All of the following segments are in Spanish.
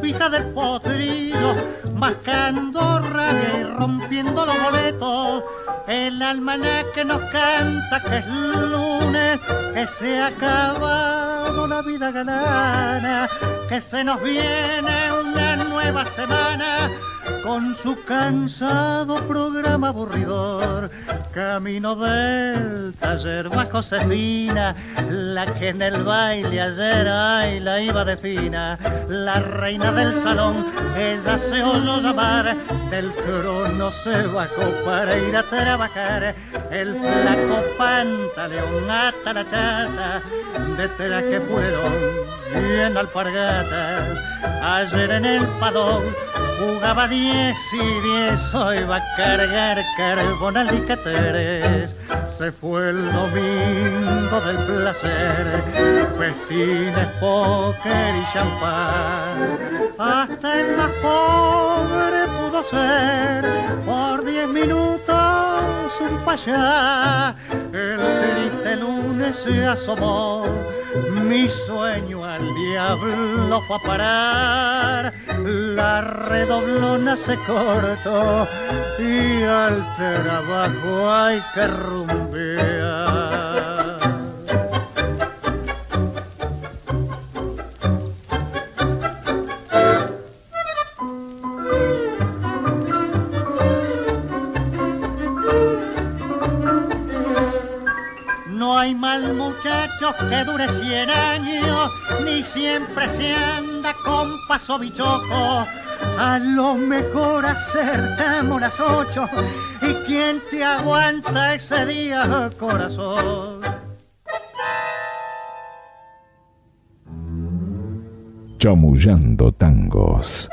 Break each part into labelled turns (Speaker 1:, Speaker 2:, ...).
Speaker 1: fijas del potrillo, mascando rabia y rompiendo los boletos. El almanaque nos canta que es lunes, que se ha acabado la vida galana, que se nos viene una nueva semana con su cansado programa aburridor. Camino del taller va Josefina, la que en el baile ayer ay, la iba de fina, la reina del salón, ella se oyó llamar, del trono se bajó para ir a trabajar, el flaco pantaleón hasta la chata, de traje purelón y en alpargata, ayer en el padón Jugaba 10 y 10, hoy va a cargar carbón alicateres. Se fue el domingo del placer, festines, póker y champán. Hasta el más pobre pudo ser, por 10 minutos un payá. El se asomó, mi sueño al diablo fue a parar. La redoblona se cortó y al trabajo hay que rumbear. Que dure cien años, ni siempre se anda con paso bichoco. A lo mejor acertamos las ocho, y quién te aguanta ese día, corazón.
Speaker 2: Chamullando tangos.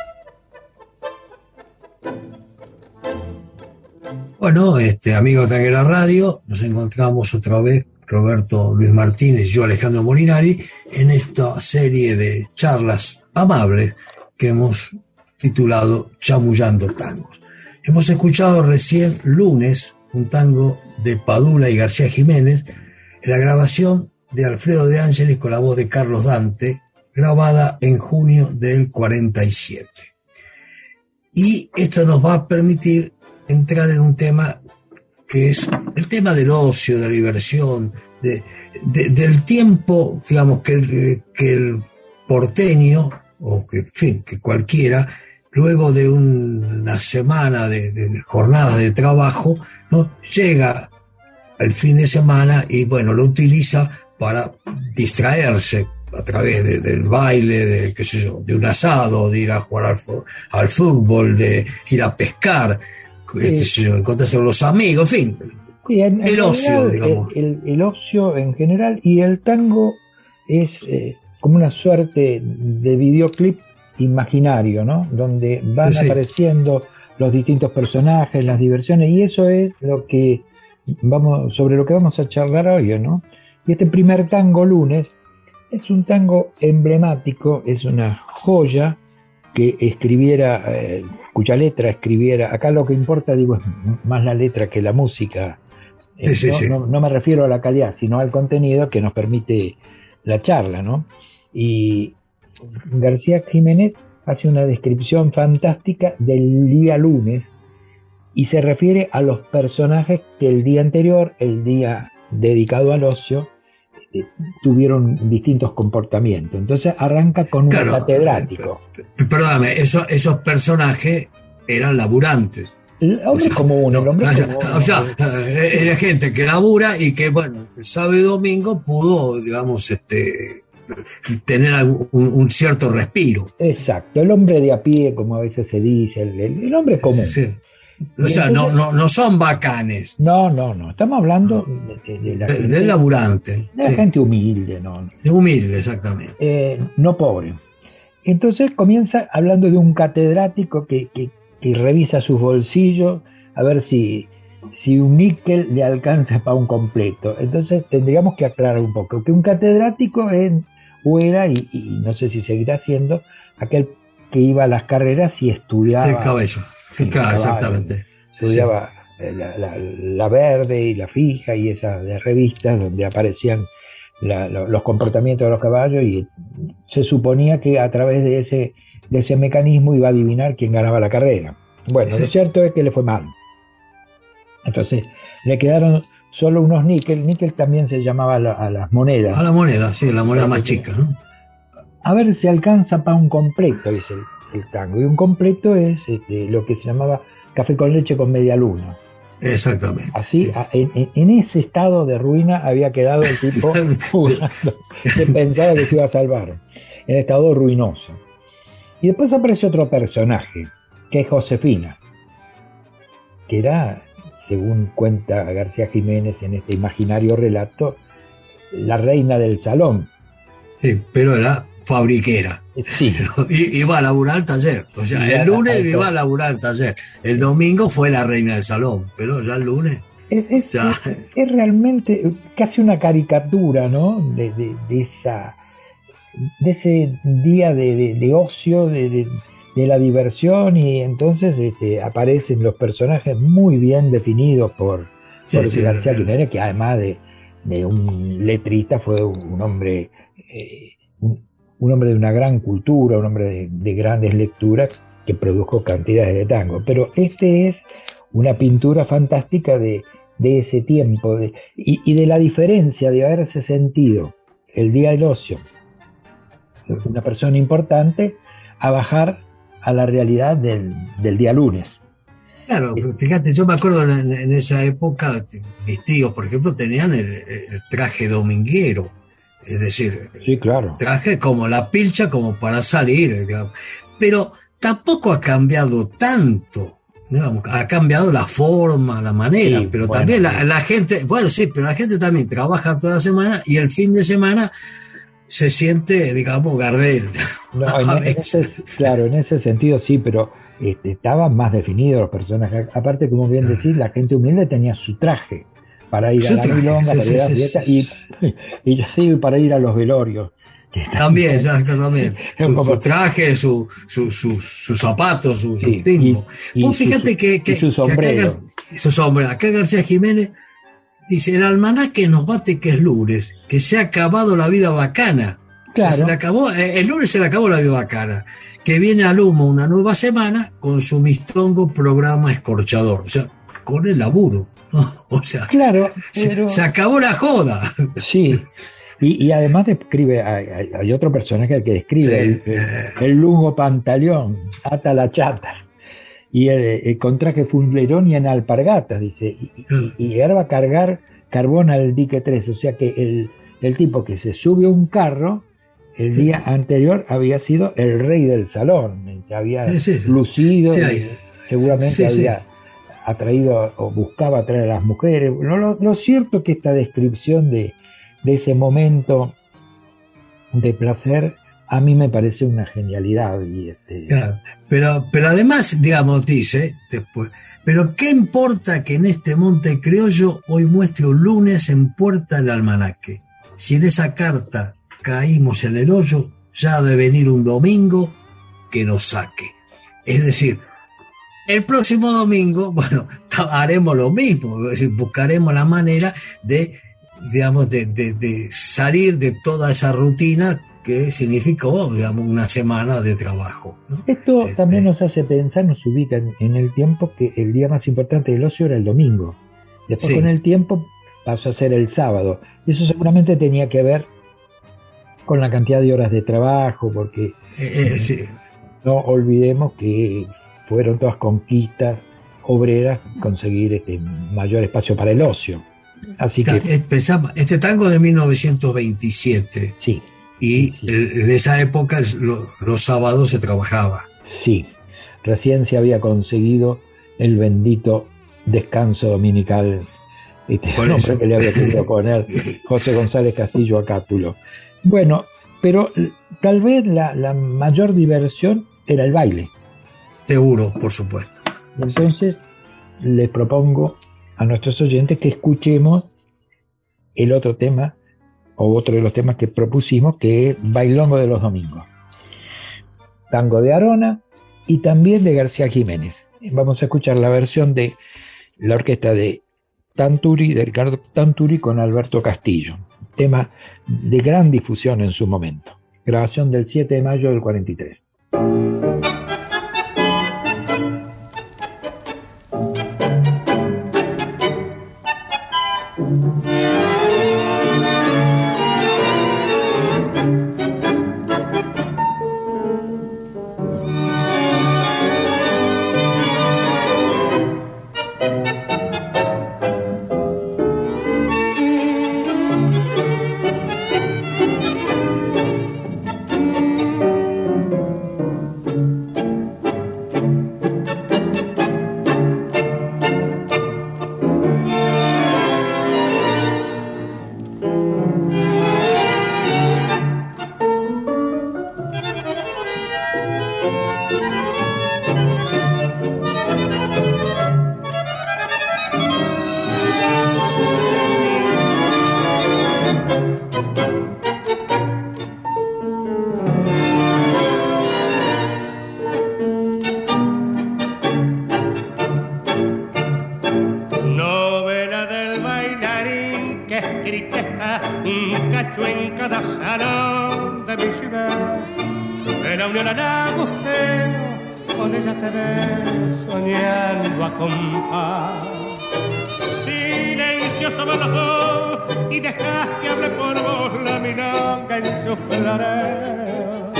Speaker 3: Bueno, este amigo de Tanguera Radio, nos encontramos otra vez, Roberto Luis Martínez y yo, Alejandro Molinari, en esta serie de charlas amables que hemos titulado Chamullando Tangos. Hemos escuchado recién lunes un tango de Padula y García Jiménez, en la grabación de Alfredo de Ángeles con la voz de Carlos Dante, grabada en junio del 47. Y esto nos va a permitir entrar en un tema que es el tema del ocio, de la diversión, de, de, del tiempo, digamos, que, que, el porteño, o que, fin, que cualquiera, luego de una semana de, de jornadas de trabajo, ¿no? llega el fin de semana y, bueno, lo utiliza para distraerse a través de, del baile, de un asado, de ir a jugar al, al fútbol, de ir a pescar, sí. encontrarse con los amigos, en fin.
Speaker 4: Sí, en,
Speaker 3: el
Speaker 4: en
Speaker 3: ocio, digamos.
Speaker 4: El, el, ocio en general y el tango es eh, como una suerte de videoclip imaginario, ¿no? Donde van
Speaker 3: Sí.
Speaker 4: apareciendo los distintos personajes, las diversiones, y eso es lo que vamos, sobre lo que vamos a charlar hoy, ¿no? Y este primer tango lunes es un tango emblemático, es una joya que escribiera, eh, cuya letra escribiera, acá lo que importa, digo, es más la letra que la música, no, me refiero a la calidad, sino al contenido que nos permite la charla, ¿no? Y García Jiménez hace una descripción fantástica del día lunes y se refiere a los personajes que el día anterior, el día dedicado al ocio, eh, tuvieron distintos comportamientos. Entonces arranca con un catedrático.
Speaker 3: Perdóname, esos personajes eran laburantes.
Speaker 4: El hombre común, el hombre
Speaker 3: o sea, eh, era gente que labura y que, bueno, el sábado y domingo pudo, digamos, este tener un, cierto respiro.
Speaker 4: Exacto, el hombre de a pie, como a veces se dice, el, hombre común.
Speaker 3: O sea, no, no, no son bacanes.
Speaker 4: No, no, no. Estamos hablando
Speaker 3: de, la del laburante.
Speaker 4: De la gente humilde, ¿no?
Speaker 3: De humilde, exactamente.
Speaker 4: Eh, no pobre. Entonces comienza hablando de un catedrático que, que, revisa sus bolsillos a ver si, si un níquel le alcanza para un completo. Entonces tendríamos que aclarar un poco que un catedrático es, o era, y, no sé si seguirá siendo, aquel que iba a las carreras y estudiaba.
Speaker 3: El cabello claro, exactamente.
Speaker 4: Estudiaba eh, la, verde y la fija y esas de revistas donde aparecían los comportamientos de los caballos y se suponía que a través de ese, de ese mecanismo iba a adivinar quién ganaba la carrera. Bueno, lo cierto es que le fue mal. Entonces, le quedaron solo unos níquel. Níquel también se llamaba a las monedas.
Speaker 3: A la moneda, sí, la moneda más chica, ¿no?
Speaker 4: A ver si alcanza para un completo, dice el tango. Y un completo es este, lo que se llamaba café con leche con media luna.
Speaker 3: Exactamente.
Speaker 4: Así, en, ese estado de ruina había quedado el tipo que pensaba que se iba a salvar, en estado ruinoso. Y después aparece otro personaje, que es Josefina, que era, según cuenta García Jiménez en este imaginario relato, la reina del salón.
Speaker 3: Sí, pero era fabriquera.
Speaker 4: Sí.
Speaker 3: iba a laburar al taller. O sea, el lunes iba a laburar al taller. El domingo fue la reina del salón, pero ya el lunes.
Speaker 4: Es, realmente casi una caricatura, ¿no? De, esa, de ese día de, ocio, de, la diversión, y entonces este, aparecen los personajes muy bien definidos por, García Jiménez, que además de, un letrista fue un, hombre. Eh, un hombre de una gran cultura, un hombre de, grandes lecturas que produjo cantidades de tango. Pero este es una pintura fantástica de, ese tiempo y, de la diferencia de haberse sentido el día del ocio, una persona importante, a bajar a la realidad del, día lunes.
Speaker 3: Claro, fíjate, yo me acuerdo en, esa época, mis tíos, por ejemplo, tenían el traje dominguero es decir,
Speaker 4: sí, claro.
Speaker 3: traje como la pilcha como para salir, pero tampoco ha cambiado tanto. ha cambiado la forma, la manera, pero también la, gente, bueno, sí, pero la gente también trabaja toda la semana y el fin de semana se siente, digamos, Gardel.
Speaker 4: claro, en ese sentido sí, pero este, estaban más definidos los personajes. Aparte, como bien decís, la gente humilde tenía su traje para ir a la milonga, para ir a la fiesta y, y, y, para ir a los velorios.
Speaker 3: También, también. Su, su traje, su, su, sus zapatos, su, timbo. Vos fíjate que, que,
Speaker 4: su sombrero.
Speaker 3: acá, su sombrero. Acá García Jiménez dice: el almanaque nos bate que es lunes, que se ha acabado la vida bacana. Claro. se le acabó, eh, el lunes se le acabó la vida bacana. Que viene al humo una nueva semana con su mistongo programa escorchador. O sea, con el laburo. O sea,
Speaker 4: claro,
Speaker 3: se, acabó la joda.
Speaker 4: Sí. Y, además describe, hay, otro personaje que describe el, lungo pantaleón, ata la chata, y el, contraje fundlerón y en alpargatas, dice, y, ahora va a cargar carbón al dique 3, o sea que el, tipo que se sube a un carro, el día anterior había sido el rey del salón, se había lucido, seguramente había atraído o buscaba atraer a las mujeres. Lo, lo, cierto es que esta descripción de, ese momento de placer a mí me parece una genialidad. Y este...
Speaker 3: pero, pero además, digamos, dice después, pero ¿qué importa que en este monte criollo hoy muestre un lunes en puerta del almanaque? Si en esa carta caímos en el hoyo, ya ha de venir un domingo que nos saque. Es decir, El próximo domingo, bueno, haremos lo mismo, buscaremos la manera de, digamos, de, salir de toda esa rutina que significó, digamos, una semana de trabajo.
Speaker 4: Esto este también nos hace pensar, nos ubica en, el tiempo que el día más importante del ocio era el domingo. Después con el tiempo pasó a ser el sábado. Y eso seguramente tenía que ver con la cantidad de horas de trabajo, porque eh, eh, no olvidemos que fueron todas conquistas obreras conseguir este mayor espacio para el ocio. Así que
Speaker 3: este tango de 1927.
Speaker 4: Sí.
Speaker 3: Y en esa época los sábados se trabajaba.
Speaker 4: Sí. Recién se había conseguido el bendito descanso dominical. Este nombre que le había querido poner José González Castillo a Cátulo. Bueno, pero tal vez la mayor diversión era el baile.
Speaker 3: Seguro, por supuesto.
Speaker 4: Entonces, les propongo a nuestros oyentes que escuchemos el otro tema, o otro de los temas que propusimos, que es Bailongo de los Domingos. Tango de Arona y también de García Jiménez. Vamos a escuchar la versión de la orquesta de Tanturi, de Ricardo Tanturi con Alberto Castillo. Tema de gran difusión en su momento. Grabación del 7 de mayo del 43.
Speaker 5: violará agujero, con ella te ve soñando a compás. Silencio sobre los dos y dejas que hable por vos la milonga en sus flareos.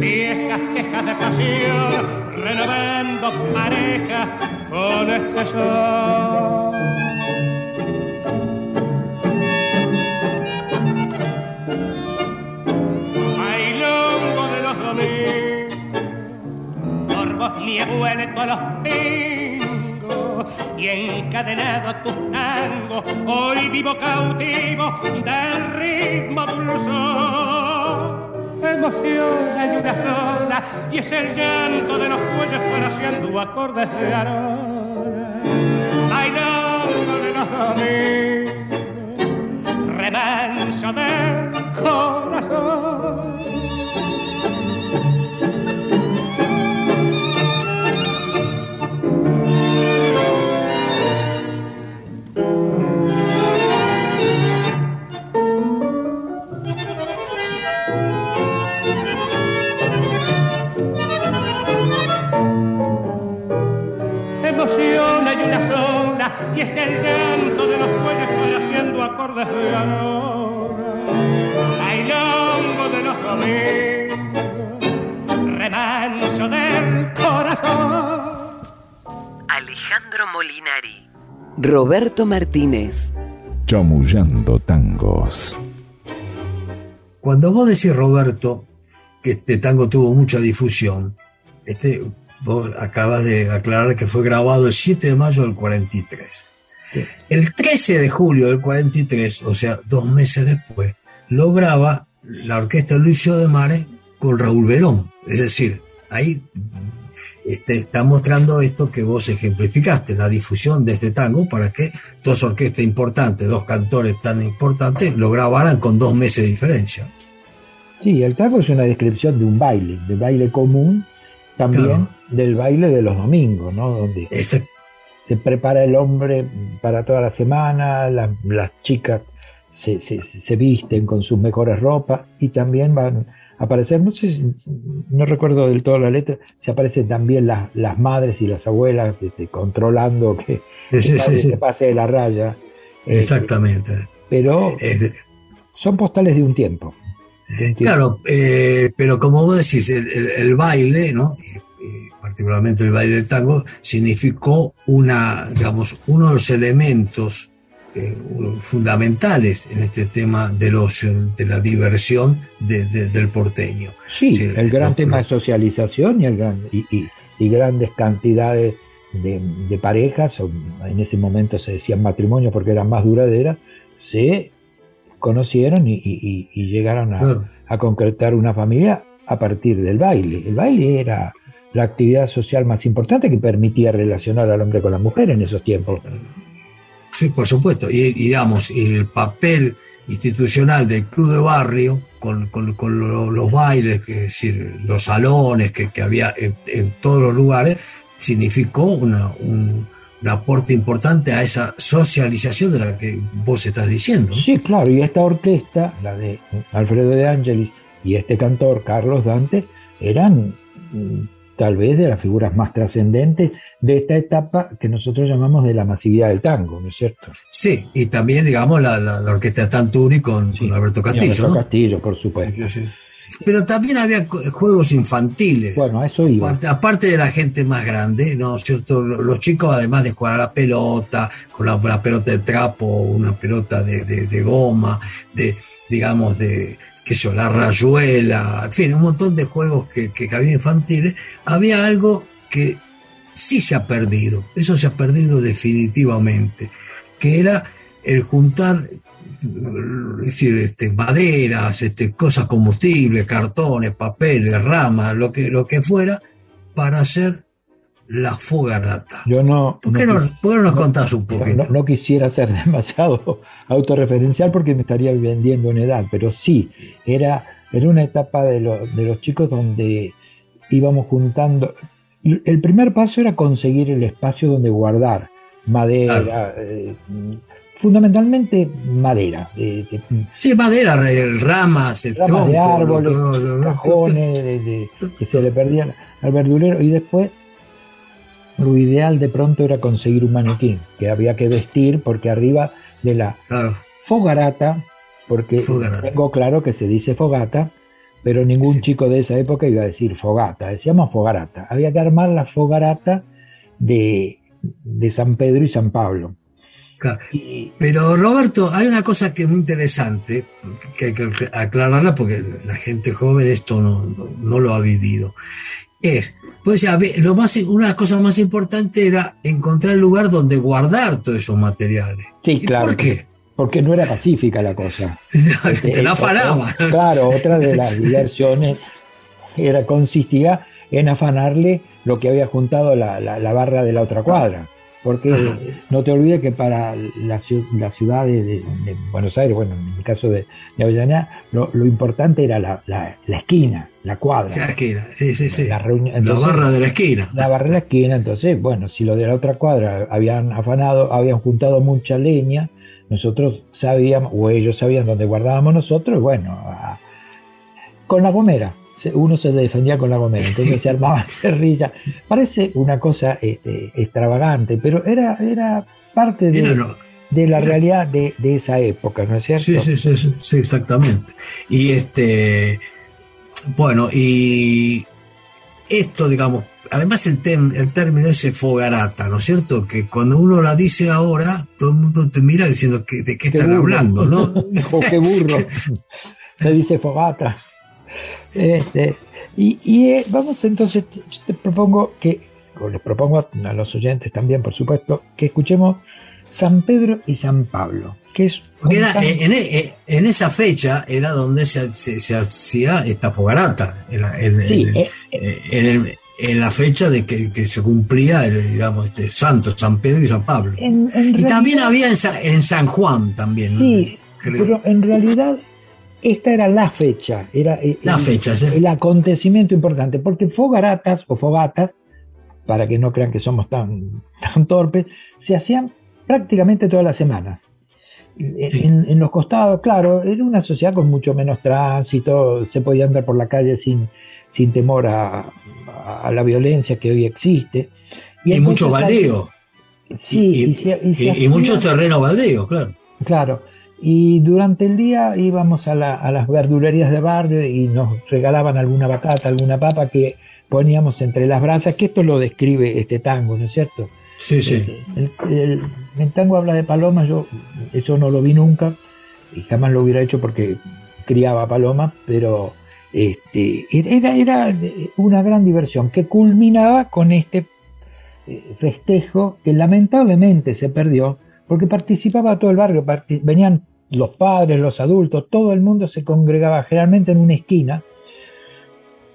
Speaker 5: Viejas quejas de pasión, renovando pareja con este sol. ni he vuelto los pingos y encadenado a tus tangos, hoy vivo cautivo del ritmo dulzón. Emoción hay una sola y es el llanto de los cuellos haciendo acordes de arola, bailando de los domingos, remanso del corazón.
Speaker 6: Roberto Martínez.
Speaker 2: Chamullando tangos.
Speaker 3: Cuando vos decís, Roberto, que este tango tuvo mucha difusión, este, vos acabas de aclarar que fue grabado el 7 de mayo del 43. El 13 de julio del 43, o sea, dos meses después, lo graba la orquesta Lucio de Mare con Raúl Verón. Es decir, ahí este, está mostrando esto que vos ejemplificaste, la difusión de este tango para que dos orquestas importantes, dos cantores tan importantes, lo grabaran con dos meses de diferencia.
Speaker 4: Sí, el tango es una descripción de un baile, de baile común también del baile de los domingos, ¿no? Donde se prepara el hombre para toda la semana, las chicas se, se, visten con sus mejores ropas y también van aparecer, no sé, no recuerdo del todo la letra, se aparecen también las, las madres y las abuelas este, controlando que, se pase de la raya.
Speaker 3: Eh, Exactamente.
Speaker 4: pero son postales de un tiempo.
Speaker 3: Claro, eh, pero como vos decís, el, baile, ¿no? particularmente el baile del tango, significó una, digamos, uno de los elementos eh, fundamentales en este tema del ocio, de la diversión del porteño.
Speaker 4: Sí, el gran tema de socialización y, el gran, y, grandes cantidades de, parejas, en ese momento se decían matrimonio porque eran más duraderas, se conocieron y, llegaron a, a concretar una familia a partir del baile. El baile era la actividad social más importante que permitía relacionar al hombre con la mujer en esos tiempos.
Speaker 3: Sí, por supuesto. Y, digamos, el papel institucional del club de barrio, con, los bailes, que, decir, los salones que, había en, todos los lugares, significó un, aporte importante a esa socialización de la que vos estás diciendo.
Speaker 4: Sí, claro, y esta orquesta, la de Alfredo de Angelis y este cantor Carlos Dante, eran mm, tal vez de las figuras más trascendentes de esta etapa que nosotros llamamos de la masividad del tango, ¿no es cierto?
Speaker 3: Sí, y también, digamos, la, la, orquesta Tanturi con, con Alberto Castillo.
Speaker 4: Alberto Castillo, por supuesto.
Speaker 3: Pero también había juegos infantiles.
Speaker 4: Bueno, eso iba.
Speaker 3: Aparte, de la gente más grande, ¿no es cierto? Los chicos, además de jugar a la pelota, con la, pelota de trapo, una pelota de, de goma, de, digamos, de, qué sé la rayuela, en fin, un montón de juegos que, que, había infantiles, había algo que sí se ha perdido, eso se ha perdido definitivamente, que era el juntar es decir, este, maderas, este, cosas combustibles, cartones, papeles, ramas, lo que, lo que fuera, para hacer la fogarata.
Speaker 4: Yo no.
Speaker 3: ¿Por qué no, nos contás un poquito?
Speaker 4: No, quisiera ser demasiado autorreferencial porque me estaría vendiendo en edad, pero sí, era, era una etapa de, de los chicos donde íbamos juntando. El primer paso era conseguir el espacio donde guardar madera, eh, fundamentalmente madera.
Speaker 3: sí, madera, ramas,
Speaker 4: ramas de árboles, cajones que se le perdían al verdulero y después lo ideal de pronto era conseguir un maniquín que había que vestir porque arriba de la fogarata, porque tengo claro que se dice fogata, pero ningún chico de esa época iba a decir fogata, decíamos fogarata. Había que armar la fogarata de, de San Pedro y San Pablo.
Speaker 3: Pero Roberto, hay una cosa que es muy interesante, que hay que aclararla porque la gente joven esto no, no lo ha vivido es, pues lo más, una cosa más importante era encontrar el lugar donde guardar todos esos materiales.
Speaker 4: Sí, claro. ¿Por qué? Porque no era pacífica la cosa.
Speaker 3: Te la afanaba.
Speaker 4: Claro, otra de las diversiones era, consistía en afanarle lo que había juntado la, la barra de la otra cuadra. Porque no te olvides que para las la ciudades de, Buenos Aires, bueno, en el caso de, Avellaneda, lo, importante era la, esquina, la cuadra.
Speaker 3: La esquina, sí, sí, sí. La, barra de la esquina.
Speaker 4: La barra de la esquina, entonces, bueno, si lo de la otra cuadra habían afanado, habían juntado mucha leña, nosotros sabíamos, o ellos sabían dónde guardábamos nosotros, bueno, con la gomera uno se defendía con la gomera, entonces se armaba guerrilla. Parece una cosa este, extravagante, pero era, era parte de, de la realidad de, esa época, ¿no es cierto?
Speaker 3: Sí, sí, sí, sí, exactamente. Y este, bueno, y esto, digamos, además el, el término ese fogarata, ¿no es cierto? Que cuando uno la dice ahora, todo el mundo te mira diciendo que, de qué, están hablando, ¿no?
Speaker 4: o qué burro. Se dice fogata. Este, y, eh, vamos entonces, yo te propongo que, o les propongo a los oyentes también, por supuesto, que escuchemos San Pedro y San Pablo, que es...
Speaker 3: en, en, esa fecha era donde se, se, hacía esta fogarata, en la, en, eh, eh, en la fecha de que, se cumplía, el, digamos, este santo, San Pedro y San Pablo. y también había en, San Juan también.
Speaker 4: Sí, pero en realidad esta era la fecha, era el,
Speaker 3: La fecha, sí.
Speaker 4: el acontecimiento importante, porque fogaratas o fogatas, para que no crean que somos tan, tan torpes, se hacían prácticamente todas las semanas.
Speaker 3: Sí.
Speaker 4: En, en los costados, claro, era una sociedad con mucho menos tránsito, se podía andar por la calle sin, sin temor a, a la violencia que hoy existe.
Speaker 3: Y, mucho baldío.
Speaker 4: Sí,
Speaker 3: y,
Speaker 4: y y
Speaker 3: y- muchos terrenos claro.
Speaker 4: Claro. Y durante el día íbamos a, la- a las verdulerías de barrio y nos regalaban alguna batata, alguna papa que poníamos entre las brasas, que esto lo describe este tango, ¿no es cierto?
Speaker 3: Sí, sí.
Speaker 4: Este, El, el- el tango habla de palomas, yo eso no lo vi nunca y jamás lo hubiera hecho porque criaba palomas, pero este, era, era una gran diversión que culminaba con este eh, festejo que lamentablemente se perdió porque participaba todo el barrio, venían los padres, los adultos, todo el mundo se congregaba generalmente en una esquina.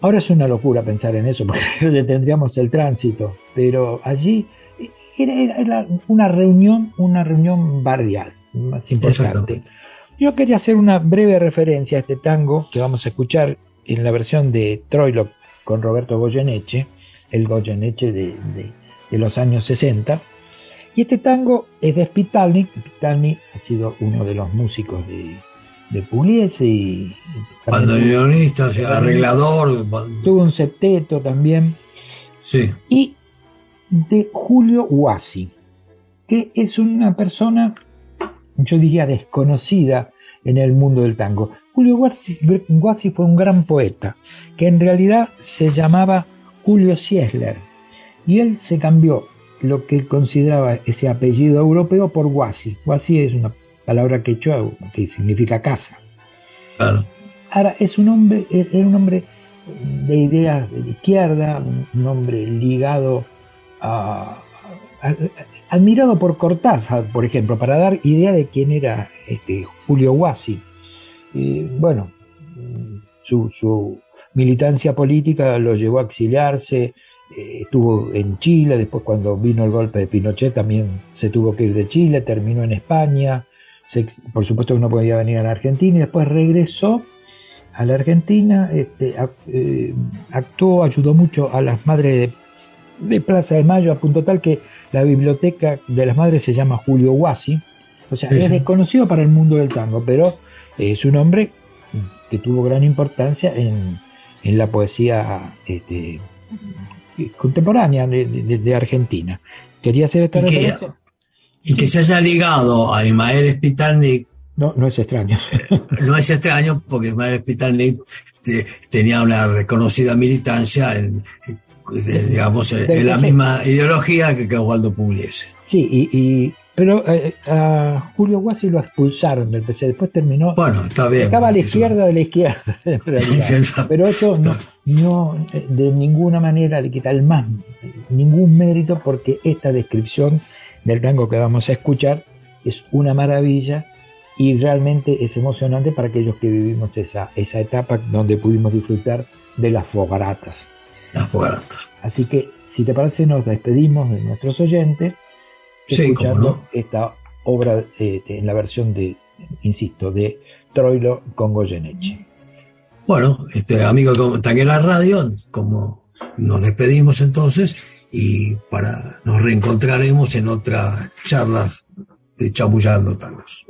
Speaker 4: Ahora es una locura pensar en eso porque detendríamos el tránsito, pero allí era, era- una reunión, una reunión barrial, más importante. Yo quería hacer una breve referencia a este tango que vamos a escuchar en la versión de Troilo con Roberto Goyeneche, el Goyeneche de, de- de los años 60. Y este tango es de Spitalnik. Spitalnik ha sido uno de los músicos de, de Pugliese y,
Speaker 3: Bandoneonista, o sea, arreglador.
Speaker 4: tuvo un septeto también.
Speaker 3: Sí,
Speaker 4: y de Julio Guasi, que es una persona, yo diría, desconocida en el mundo del tango. Julio Guasi fue un gran poeta, que en realidad se llamaba Julio Siesler, y él se cambió lo que él consideraba ese apellido europeo por Guasi. Guasi es una palabra quechua que significa casa.
Speaker 3: claro.
Speaker 4: Ahora, es un hombre, era un hombre de ideas de izquierda, un hombre ligado a, a- admirado por Cortázar, por ejemplo, para dar idea de quién era este Julio Guasi. Y, bueno, su, su militancia política lo llevó a exiliarse, estuvo en Chile, después cuando vino el golpe de Pinochet también se tuvo que ir de Chile, terminó en España, se por supuesto que no podía venir a la Argentina y después regresó a la Argentina, este, eh, actuó, ayudó mucho a las madres de, de Plaza de Mayo, a punto tal que la biblioteca de las madres se llama Julio Guasi, o sea,
Speaker 3: Sí,
Speaker 4: es desconocido para el mundo del tango, pero es un hombre que tuvo gran importancia en, en la poesía este, contemporánea de, de- de Argentina. Quería hacer esta
Speaker 3: Y que-
Speaker 4: referencia.
Speaker 3: Y que se haya ligado a Ismael Spitalnik
Speaker 4: No, no es extraño.
Speaker 3: no es extraño porque Ismael Spitalnik te- tenía una reconocida militancia en, digamos, en, la misma ideología que, que Osvaldo Pugliese.
Speaker 4: Sí, y, y- pero eh, a Julio Guasi lo expulsaron del PC, después terminó,
Speaker 3: Bueno, está bien.
Speaker 4: estaba a la
Speaker 3: eso-
Speaker 4: izquierda de la izquierda, en realidad. Pero eso no, no eh, de ninguna manera le quita el más ningún mérito porque esta descripción del tango que vamos a escuchar es una maravilla y realmente es emocionante para aquellos que vivimos esa, esa etapa donde pudimos disfrutar de las fogaratas.
Speaker 3: Las fogaratas.
Speaker 4: Así que, si te parece, nos despedimos de nuestros oyentes
Speaker 3: Sí,
Speaker 4: escuchando
Speaker 3: no.
Speaker 4: esta obra eh, en la versión de, insisto, de Troilo con Goyeneche.
Speaker 3: Bueno, este amigo de Tanguera Radio, como nos despedimos entonces y para nos reencontraremos en otras charlas de Chamullando Tangos.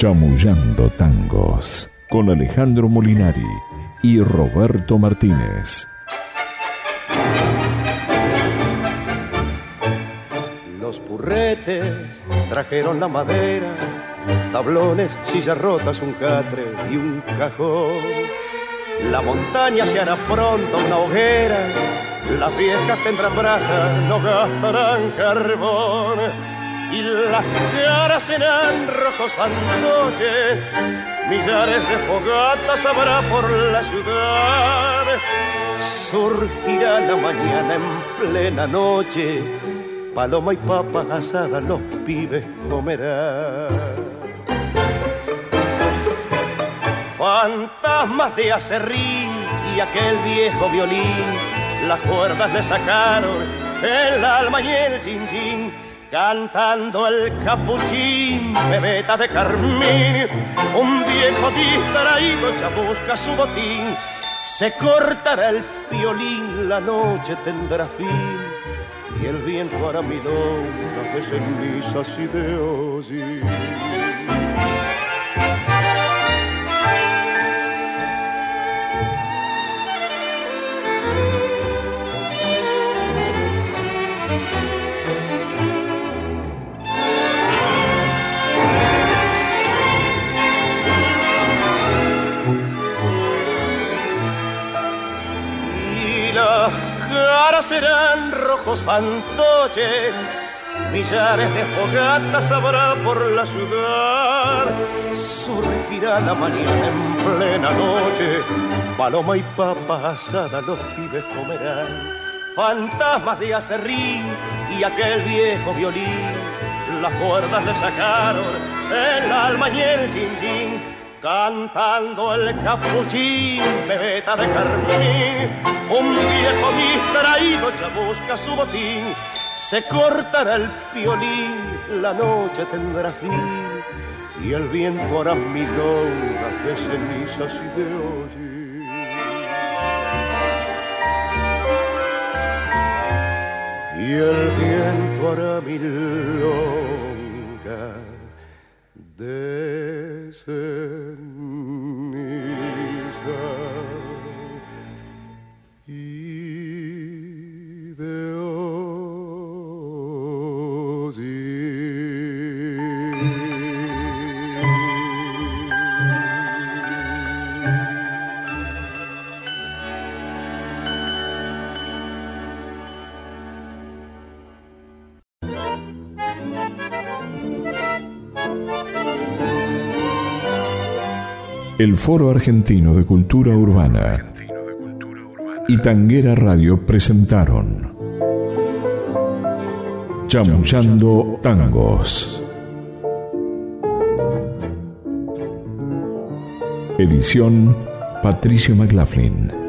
Speaker 2: Chamullando Tangos con Alejandro Molinari y Roberto Martínez.
Speaker 7: Los purretes trajeron la madera, tablones, sillas rotas, un catre y un cajón. La montaña se hará pronto una hoguera, las viejas tendrán brasas, no gastarán carbón. Y las caras serán rojos fantoches, millares de fogatas habrá por la ciudad. Surgirá la mañana en plena noche paloma y papa asada los pibes comerán. Fantasmas de acerrín y aquel viejo violín, las cuerdas le sacaron el alma y el chin cantando el capuchín, bebeta de carmín, un viejo distraído ya busca su botín, se cortará el violín, la noche tendrá fin, y el viento hará milongas de cenizas y de hollín. Serán rojos fantoches, millares de fogatas habrá por la ciudad. Surgirá la mañana en plena noche, paloma y papa asada los pibes comerán. Fantasmas de acerrín y aquel viejo violín, las cuerdas le sacaron el alma y el chin cantando el capuchín, bebeta de carmín. Un viejo distraído ya busca su botín, se cortará el piolín, la noche tendrá fin y el viento hará milongas de cenizas y de hoy. Y el viento hará milongas de y
Speaker 2: el Foro Argentino de Cultura Urbana y Tanguera Radio presentaron Chamullando Tangos. Edición Patricio McLaughlin.